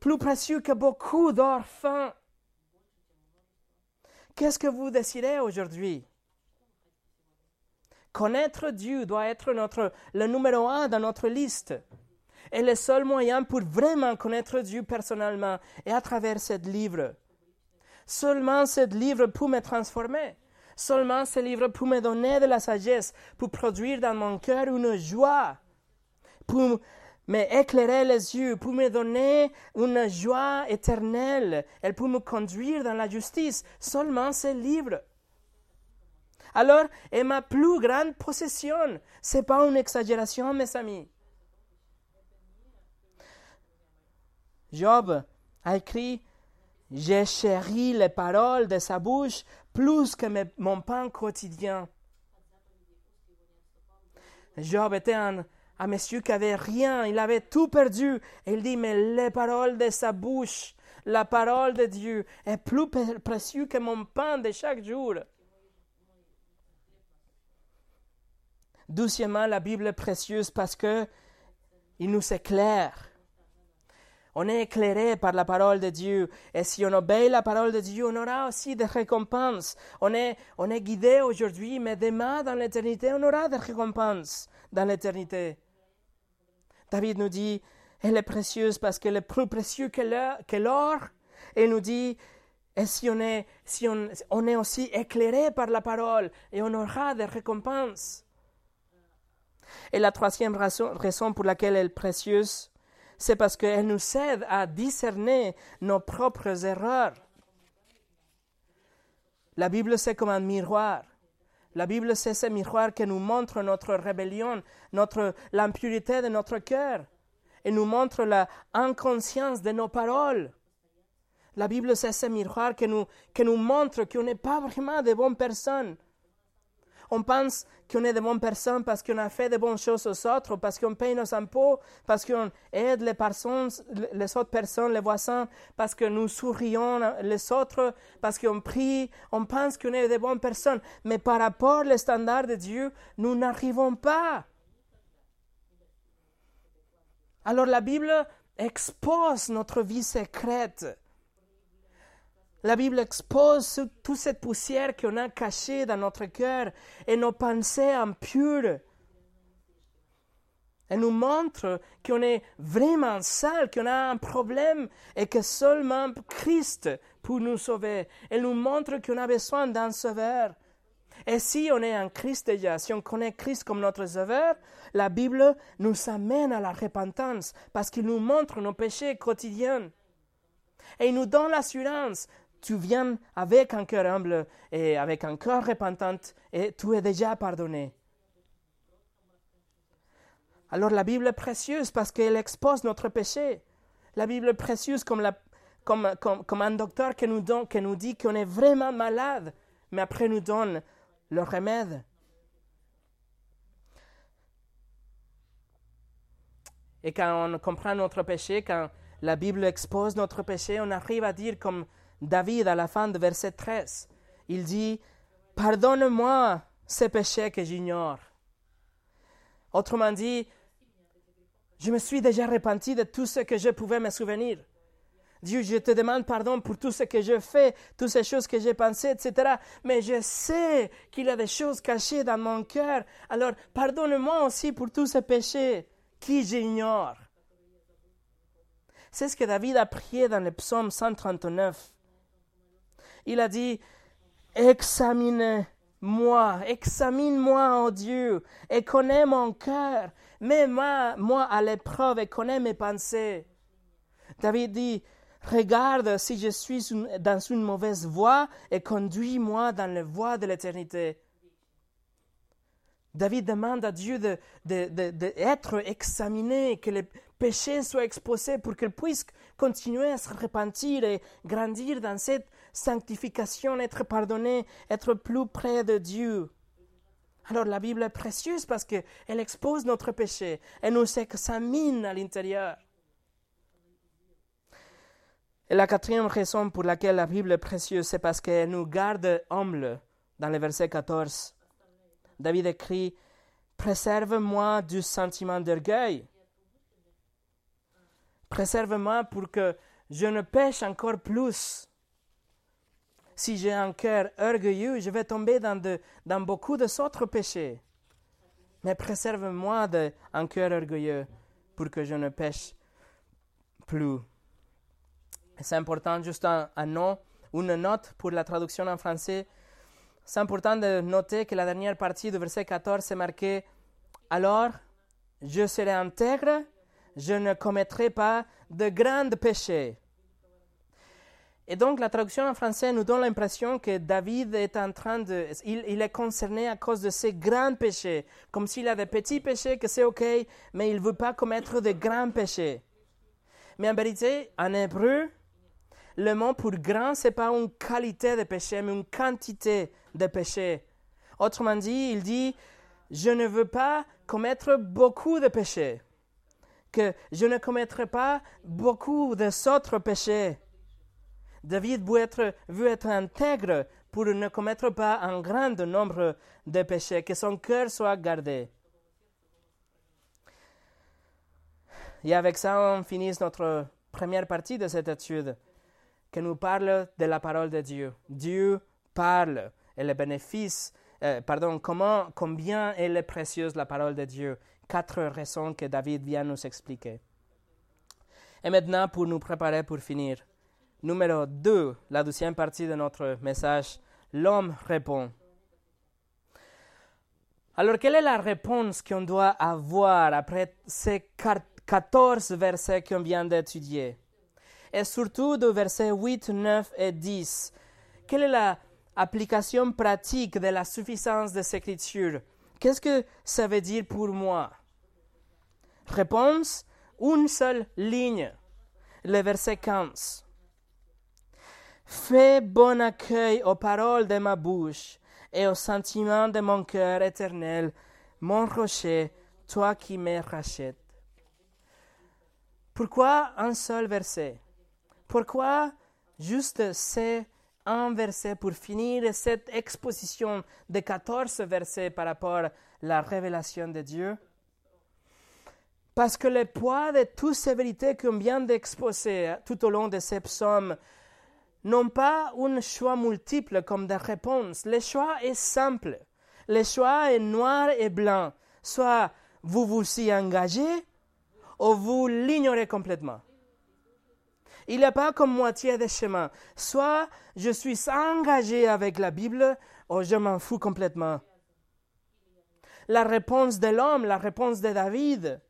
plus précieux que beaucoup d'or fin. Qu'est-ce que vous désirez aujourd'hui? Connaître Dieu doit être notre, le numéro un dans notre liste. Et le seul moyen pour vraiment connaître Dieu personnellement est à travers ce livre. Seulement ce livre peut me transformer. Seulement ce livre peut me donner de la sagesse, pour produire dans mon cœur une joie, pour m'éclairer les yeux, pour me donner une joie éternelle. Elle peut me conduire dans la justice. Seulement ce livre. Alors, et ma plus grande possession, c'est pas une exagération, mes amis. Job a écrit J'ai chéri les paroles de sa bouche plus que mon pain quotidien. Job était un, monsieur qui avait rien, il avait tout perdu. Et il dit Mais les paroles de sa bouche, la parole de Dieu est plus précieuse que mon pain de chaque jour. Doucement, la Bible est précieuse parce que il nous éclaire. On est éclairé par la parole de Dieu. Et si on obéit la parole de Dieu, on aura aussi des récompenses. On est, on est guidé aujourd'hui, mais demain, dans l'éternité, on aura des récompenses dans l'éternité. David nous dit, elle est précieuse parce qu'elle est plus précieuse que l'or. Et il nous dit, et si on est, si on, on est aussi éclairé par la parole, et on aura des récompenses. Et la troisième raison, raison pour laquelle elle est précieuse, c'est parce qu'elle nous aide à discerner nos propres erreurs. La Bible, c'est comme un miroir. La Bible, c'est ce miroir qui nous montre notre rébellion, notre, l'impurité de notre cœur, et nous montre la inconscience de nos paroles. La Bible, c'est ce miroir qui nous, qui nous montre qu'on n'est pas vraiment de bonnes personnes, on pense qu'on est de bonnes personnes parce qu'on a fait de bonnes choses aux autres, parce qu'on paye nos impôts, parce qu'on aide les personnes, les autres personnes, les voisins, parce que nous sourions les autres, parce qu'on prie. On pense qu'on est de bonnes personnes. Mais par rapport aux standards de Dieu, nous n'arrivons pas. Alors la Bible expose notre vie secrète la Bible expose toute cette poussière qu'on a cachée dans notre cœur et nos pensées impures. Elle nous montre qu'on est vraiment sale, qu'on a un problème et que seulement Christ peut nous sauver. Elle nous montre qu'on a besoin d'un sauveur. Et si on est en Christ déjà, si on connaît Christ comme notre sauveur, la Bible nous amène à la repentance parce qu'il nous montre nos péchés quotidiens. Et il nous donne l'assurance tu viens avec un cœur humble et avec un cœur repentant et tu es déjà pardonné. Alors la Bible est précieuse parce qu'elle expose notre péché. La Bible est précieuse comme, un docteur qui nous dit qu'on est vraiment malade, mais après nous donne le remède. Et quand on comprend notre péché, quand la Bible expose notre péché, on arrive à dire comme David, à la fin de verset 13, il dit, Pardonne-moi ces péchés que j'ignore. Autrement dit, je me suis déjà repenti de tout ce que je pouvais me souvenir. Dieu, je te demande pardon pour tout ce que je fais, toutes ces choses que j'ai pensées, etc. Mais je sais qu'il y a des choses cachées dans mon cœur. Alors, pardonne-moi aussi pour tous ces péchés qui j'ignore. C'est ce que David a prié dans le psaume 139 il a dit, examine-moi, examine-moi, oh Dieu, et connais mon cœur, mets-moi moi à l'épreuve et connais mes pensées. David dit, Regarde si je suis dans une mauvaise voie et conduis-moi dans la voie de l'éternité. David demande à Dieu d'être de, examiné, que les péchés soient exposés pour qu'il puisse continuer à se repentir et grandir dans cette sanctification, être pardonné, être plus près de Dieu. Alors la Bible est précieuse parce qu'elle expose notre péché, elle nous examine à l'intérieur. Et la quatrième raison pour laquelle la Bible est précieuse, c'est parce qu'elle nous garde humbles dans le verset 14. David écrit Préserve-moi du sentiment d'orgueil. Préserve-moi pour que je ne pêche encore plus. Si j'ai un cœur orgueilleux, je vais tomber dans, de, dans beaucoup péchés. Mais préserve-moi d'un cœur orgueilleux pour que je ne pêche plus. C'est important, juste un, un nom, une note pour la traduction en français. C'est important de noter que la dernière partie du verset 14 est marquée Alors, je serai intègre, je ne commettrai pas de grands péchés. Et donc la traduction en français nous donne l'impression que David est en train de... Il, est concerné à cause de ses grands péchés, comme s'il a des petits péchés, que c'est OK, mais il ne veut pas commettre de grands péchés. Mais en vérité, en hébreu, le mot pour grand, ce n'est pas une qualité de péché, mais une quantité de péché. Autrement dit, il dit, je ne veux pas commettre beaucoup de péchés, que je ne commettrai pas beaucoup d'autres péchés. David veut être, intègre pour ne commettre pas un grand nombre de péchés, que son cœur soit gardé. Et avec ça, on finit notre première partie de cette étude qui nous parle de la parole de Dieu. Dieu parle et le bénéfice, euh, pardon, comment, combien elle est précieuse la parole de Dieu. Quatre raisons que David vient nous expliquer. Et maintenant, pour nous préparer pour finir, numéro 2, la deuxième partie de notre message, l'homme répond. Alors, quelle est la réponse qu'on doit avoir après ces 14 versets qu'on vient d'étudier? et surtout de versets 8, 9 et 10. Quelle est l'application pratique de la suffisance des Écritures? Qu'est-ce que ça veut dire pour moi? Réponse, une seule ligne, le verset 15. Fais bon accueil aux paroles de ma bouche et aux sentiments de mon cœur éternel, mon rocher, toi qui me rachètes. Pourquoi un seul verset? Pourquoi juste ces un verset pour finir cette exposition de 14 versets par rapport à la révélation de Dieu? Parce que le poids de toutes ces vérités qu'on vient d'exposer tout au long de ces psaumes n'ont pas un choix multiple comme des réponses. Le choix est simple. Le choix est noir et blanc. Soit vous vous y engagez ou vous l'ignorez complètement. Il n'y a pas comme moitié de chemin. Soit je suis engagé avec la Bible, ou je m'en fous complètement. La réponse de l'homme, la réponse de David,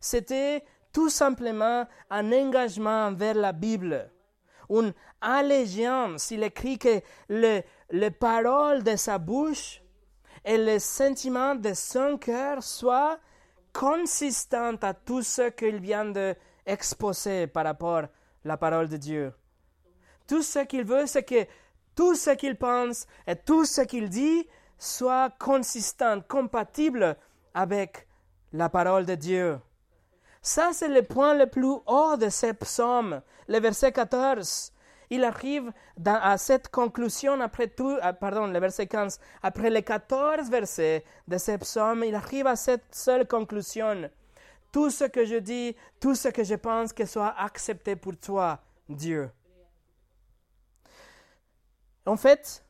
c'était tout simplement un engagement envers la Bible, une allégeance. Il écrit que les paroles de sa bouche et les sentiments de son cœur soient consistants à tout ce qu'il vient d'exposer par rapport la parole de Dieu. Tout ce qu'il veut, c'est que tout ce qu'il pense et tout ce qu'il dit soit consistant, compatible avec la parole de Dieu. Ça, c'est le point le plus haut de ce psaume, le verset 14. Il arrive à cette conclusion après tout, ah, pardon, le verset 15, après les 14 versets de ce psaume, il arrive à cette seule conclusion tout ce que je dis, tout ce que je pense, que soit accepté pour toi, Dieu. En fait,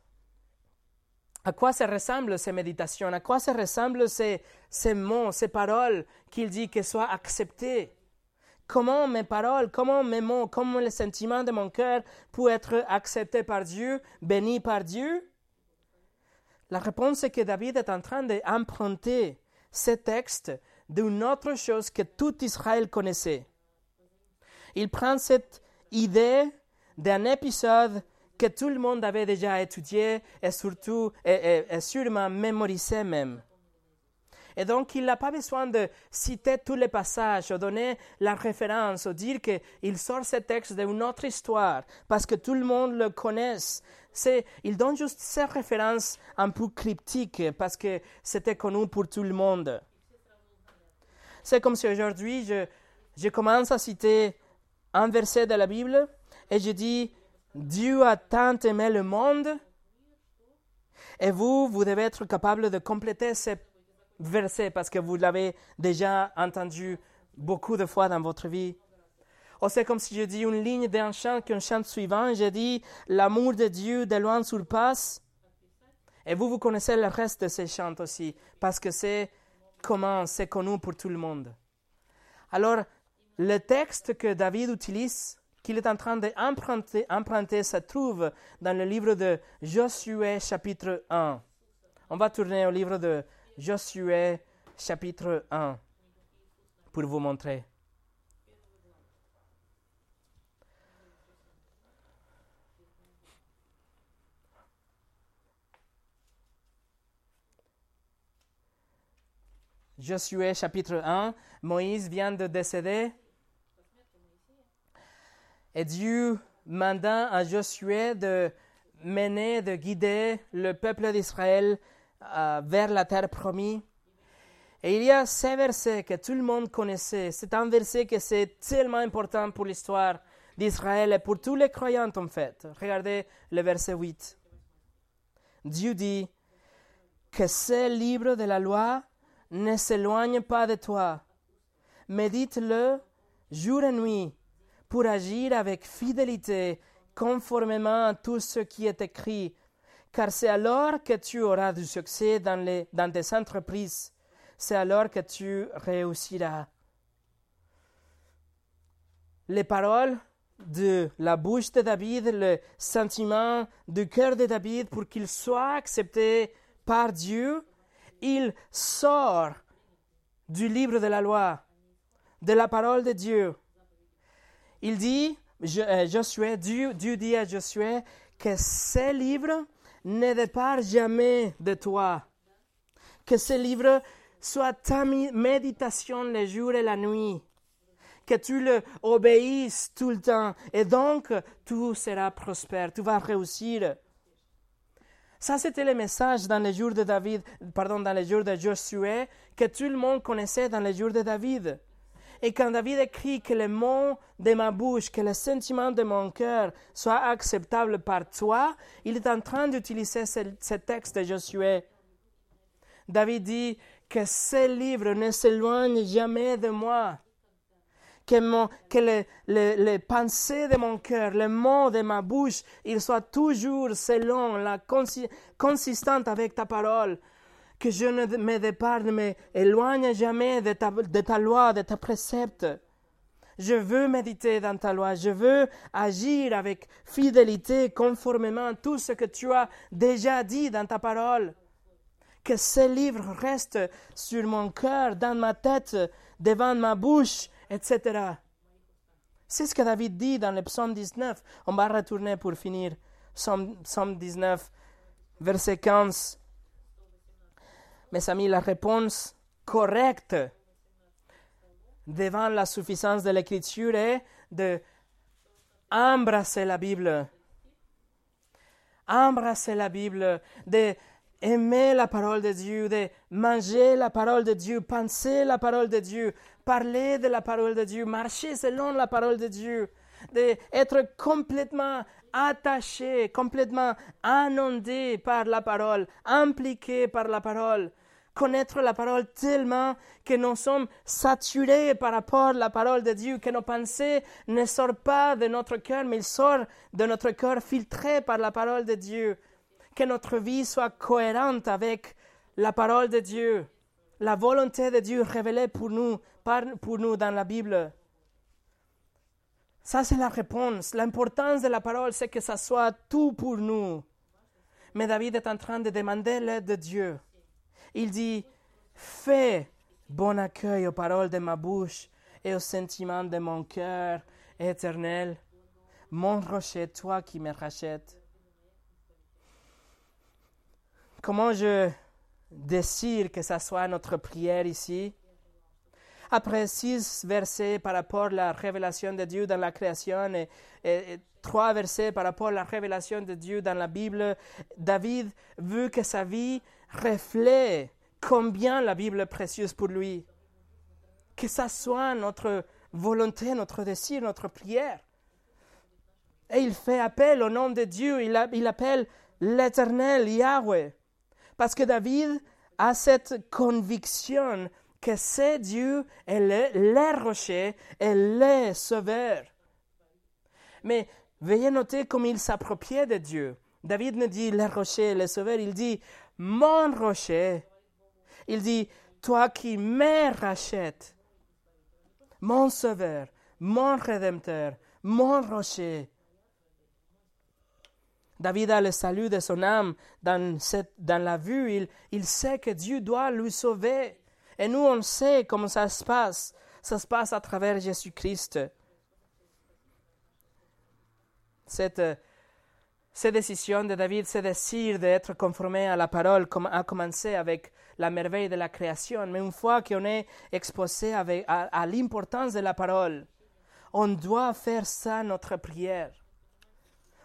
à quoi ça ressemble ces méditations? À quoi ça ressemble ces, ces mots, ces paroles qu'il dit que soient acceptées Comment mes paroles, comment mes mots, comment les sentiments de mon cœur peuvent être acceptés par Dieu, bénis par Dieu? La réponse est que David est en train d'emprunter ces textes d'une autre chose que tout Israël connaissait. Il prend cette idée d'un épisode que tout le monde avait déjà étudié et surtout, et, et sûrement mémorisé même. Et donc, il n'a pas besoin de citer tous les passages, ou donner la référence, ou dire qu'il sort ce texte d'une autre histoire, parce que tout le monde le connaît. il donne juste ces références un peu cryptiques, parce que c'était connu pour tout le monde. C'est comme si aujourd'hui, je, je commence à citer un verset de la Bible, et je dis, Dieu a tant aimé le monde, et vous, vous devez être capable de compléter ces verset parce que vous l'avez déjà entendu beaucoup de fois dans votre vie. Ou c'est comme si je dis une ligne d'un chant qu'un chant suivant, je dis l'amour de Dieu de loin surpasse. Et vous, vous connaissez le reste de ces chants aussi, parce que c'est comment, c'est connu pour tout le monde. Alors, le texte que David utilise, qu'il est en train d'emprunter, emprunter, se trouve dans le livre de Josué chapitre 1. On va tourner au livre de Josué chapitre 1 pour vous montrer. Josué chapitre 1, Moïse vient de décéder. Et Dieu manda à Josué de mener, de guider le peuple d'Israël euh, vers la terre promise. Et il y a ces versets que tout le monde connaissait. C'est un verset que c'est tellement important pour l'histoire d'Israël et pour tous les croyants en fait. Regardez le verset 8. Dieu dit que ce livre de la loi ne s'éloigne pas de toi. Médite-le jour et nuit pour agir avec fidélité conformément à tout ce qui est écrit car c'est alors que tu auras du succès dans, les, dans tes entreprises. C'est alors que tu réussiras. Les paroles de la bouche de David, le sentiment du cœur de David pour qu'il soit accepté par Dieu, il sort du livre de la loi, de la parole de Dieu. Il dit, euh, Josué, Dieu, Dieu dit à Josué que ces livres ne départ jamais de toi. Que ce livre soit ta méditation le jour et la nuit. Que tu le obéisses tout le temps. Et donc, tout sera prospère. Tu vas réussir. Ça, c'était le message dans les jours de David, pardon, dans les jours de Josué, que tout le monde connaissait dans les jours de David. Et quand David écrit que les mots de ma bouche, que le sentiment de mon cœur soit acceptable par toi, il est en train d'utiliser ce, texte de Josué. David dit que ce livre ne s'éloigne jamais de moi, que les pensées de mon cœur, les mots de ma bouche, ils soient toujours selon la consistante avec ta parole, que je ne me départ, ne m'éloigne jamais de ta, loi, de ta précepte. Je veux méditer dans ta loi, je veux agir avec fidélité conformément à tout ce que tu as déjà dit dans ta parole. Que ce livre reste sur mon cœur, dans ma tête, devant ma bouche, etc. C'est ce que David dit dans le psaume 19. On va retourner pour finir. Psaume 19, verset 15 mes amis, la réponse correcte devant la suffisance de l'écriture est de embrasser la Bible. Embrasser la Bible, de aimer la parole de Dieu, de manger la parole de Dieu, penser la parole de Dieu, parler de la parole de Dieu, marcher selon la parole de Dieu, d'être complètement attaché, complètement inondé par la parole, impliqué par la parole, connaître la parole tellement que nous sommes saturés par rapport à la parole de Dieu, que nos pensées ne sortent pas de notre cœur, mais ils sortent de notre cœur filtrés par la parole de Dieu. Que notre vie soit cohérente avec la parole de Dieu, la volonté de Dieu révélée pour nous, pour nous dans la Bible. Ça, c'est la réponse. L'importance de la parole, c'est que ça soit tout pour nous. Mais David est en train de demander l'aide de Dieu. Il dit, fais bon accueil aux paroles de ma bouche et aux sentiments de mon cœur éternel. mon rocher, toi qui me rachètes. Comment je désire que ça soit notre prière ici? Après six versets par rapport à la révélation de Dieu dans la création et, trois versets par rapport à la révélation de Dieu dans la Bible, David veut que sa vie reflète combien la Bible est précieuse pour lui. Que ça soit notre volonté, notre désir, notre prière. Et il fait appel au nom de Dieu, il, il appelle l'Éternel Yahweh. Parce que David a cette conviction que c'est Dieu et le, rocher et le sauveur. Mais veuillez noter comme il s'appropriait de Dieu. David ne dit le rocher, le sauveur, il dit mon rocher. Il dit toi qui me rachètes, mon sauveur, mon rédempteur, mon rocher. David a le salut de son âme dans, cette, dans la vue. Il, il sait que Dieu doit lui sauver. Et nous, on sait comment ça se passe. Ça se passe à travers Jésus-Christ. Cette, cette décision de David, ce désir d'être conformé à la parole, a commencé avec la merveille de la création. Mais une fois qu'on est exposé à, à l'importance de la parole, on doit faire ça notre prière.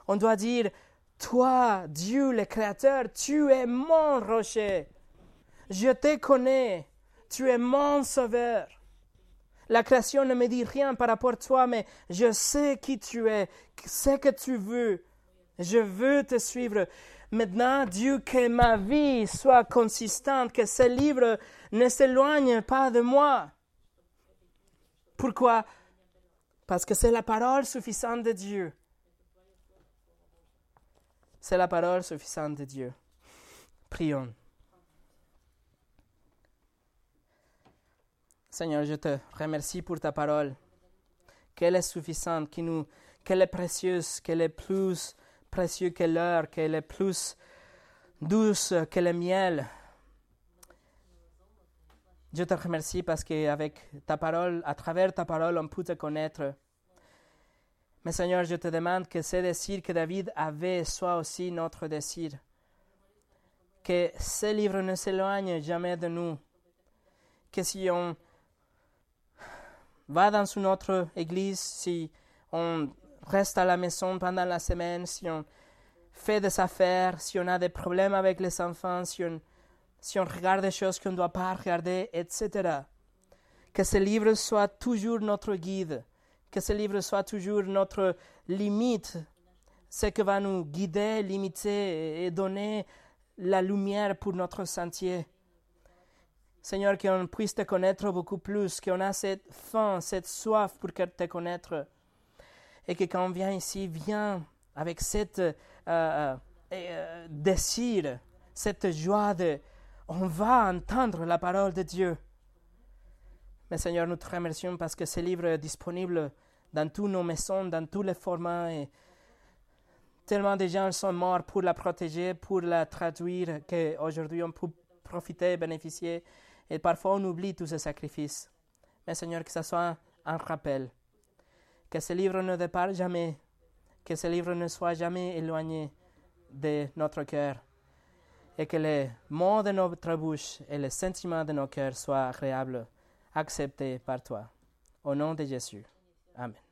On doit dire, toi, Dieu le Créateur, tu es mon rocher. Je te connais. Tu es mon sauveur. La création ne me dit rien par rapport à toi, mais je sais qui tu es, ce que tu veux. Je veux te suivre. Maintenant, Dieu, que ma vie soit consistante, que ce livre ne s'éloigne pas de moi. Pourquoi? Parce que c'est la parole suffisante de Dieu. C'est la parole suffisante de Dieu. Prions. Seigneur, je te remercie pour ta parole, qu'elle est suffisante, qu'elle est précieuse, qu'elle est plus précieuse que l'heure, qu'elle est plus douce que le miel. Je te remercie parce qu'avec ta parole, à travers ta parole, on peut te connaître. Mais Seigneur, je te demande que ce désir que David avait soit aussi notre désir. Que ce livre ne s'éloigne jamais de nous. Que si on va dans une autre église, si on reste à la maison pendant la semaine, si on fait des affaires, si on a des problèmes avec les enfants, si on, si on regarde des choses qu'on ne doit pas regarder, etc. Que ce livre soit toujours notre guide que ce livre soit toujours notre limite, ce qui va nous guider, limiter et donner la lumière pour notre sentier. Seigneur, qu'on puisse te connaître beaucoup plus, qu'on a cette faim, cette soif pour te connaître. Et que quand on vient ici, vient avec cette euh, euh, euh, désir, cette joie de on va entendre la parole de Dieu. Mais Seigneur, nous te remercions parce que ce livre est disponible dans toutes nos maisons, dans tous les formats. Et tellement de gens sont morts pour la protéger, pour la traduire, qu'aujourd'hui on peut profiter, bénéficier. Et parfois on oublie tous ces sacrifices. Mais Seigneur, que ce soit un rappel. Que ce livre ne départ jamais. Que ce livre ne soit jamais éloigné de notre cœur. Et que les mots de notre bouche et les sentiments de nos cœurs soient agréables accepté par toi. Au nom de Jésus. Amén.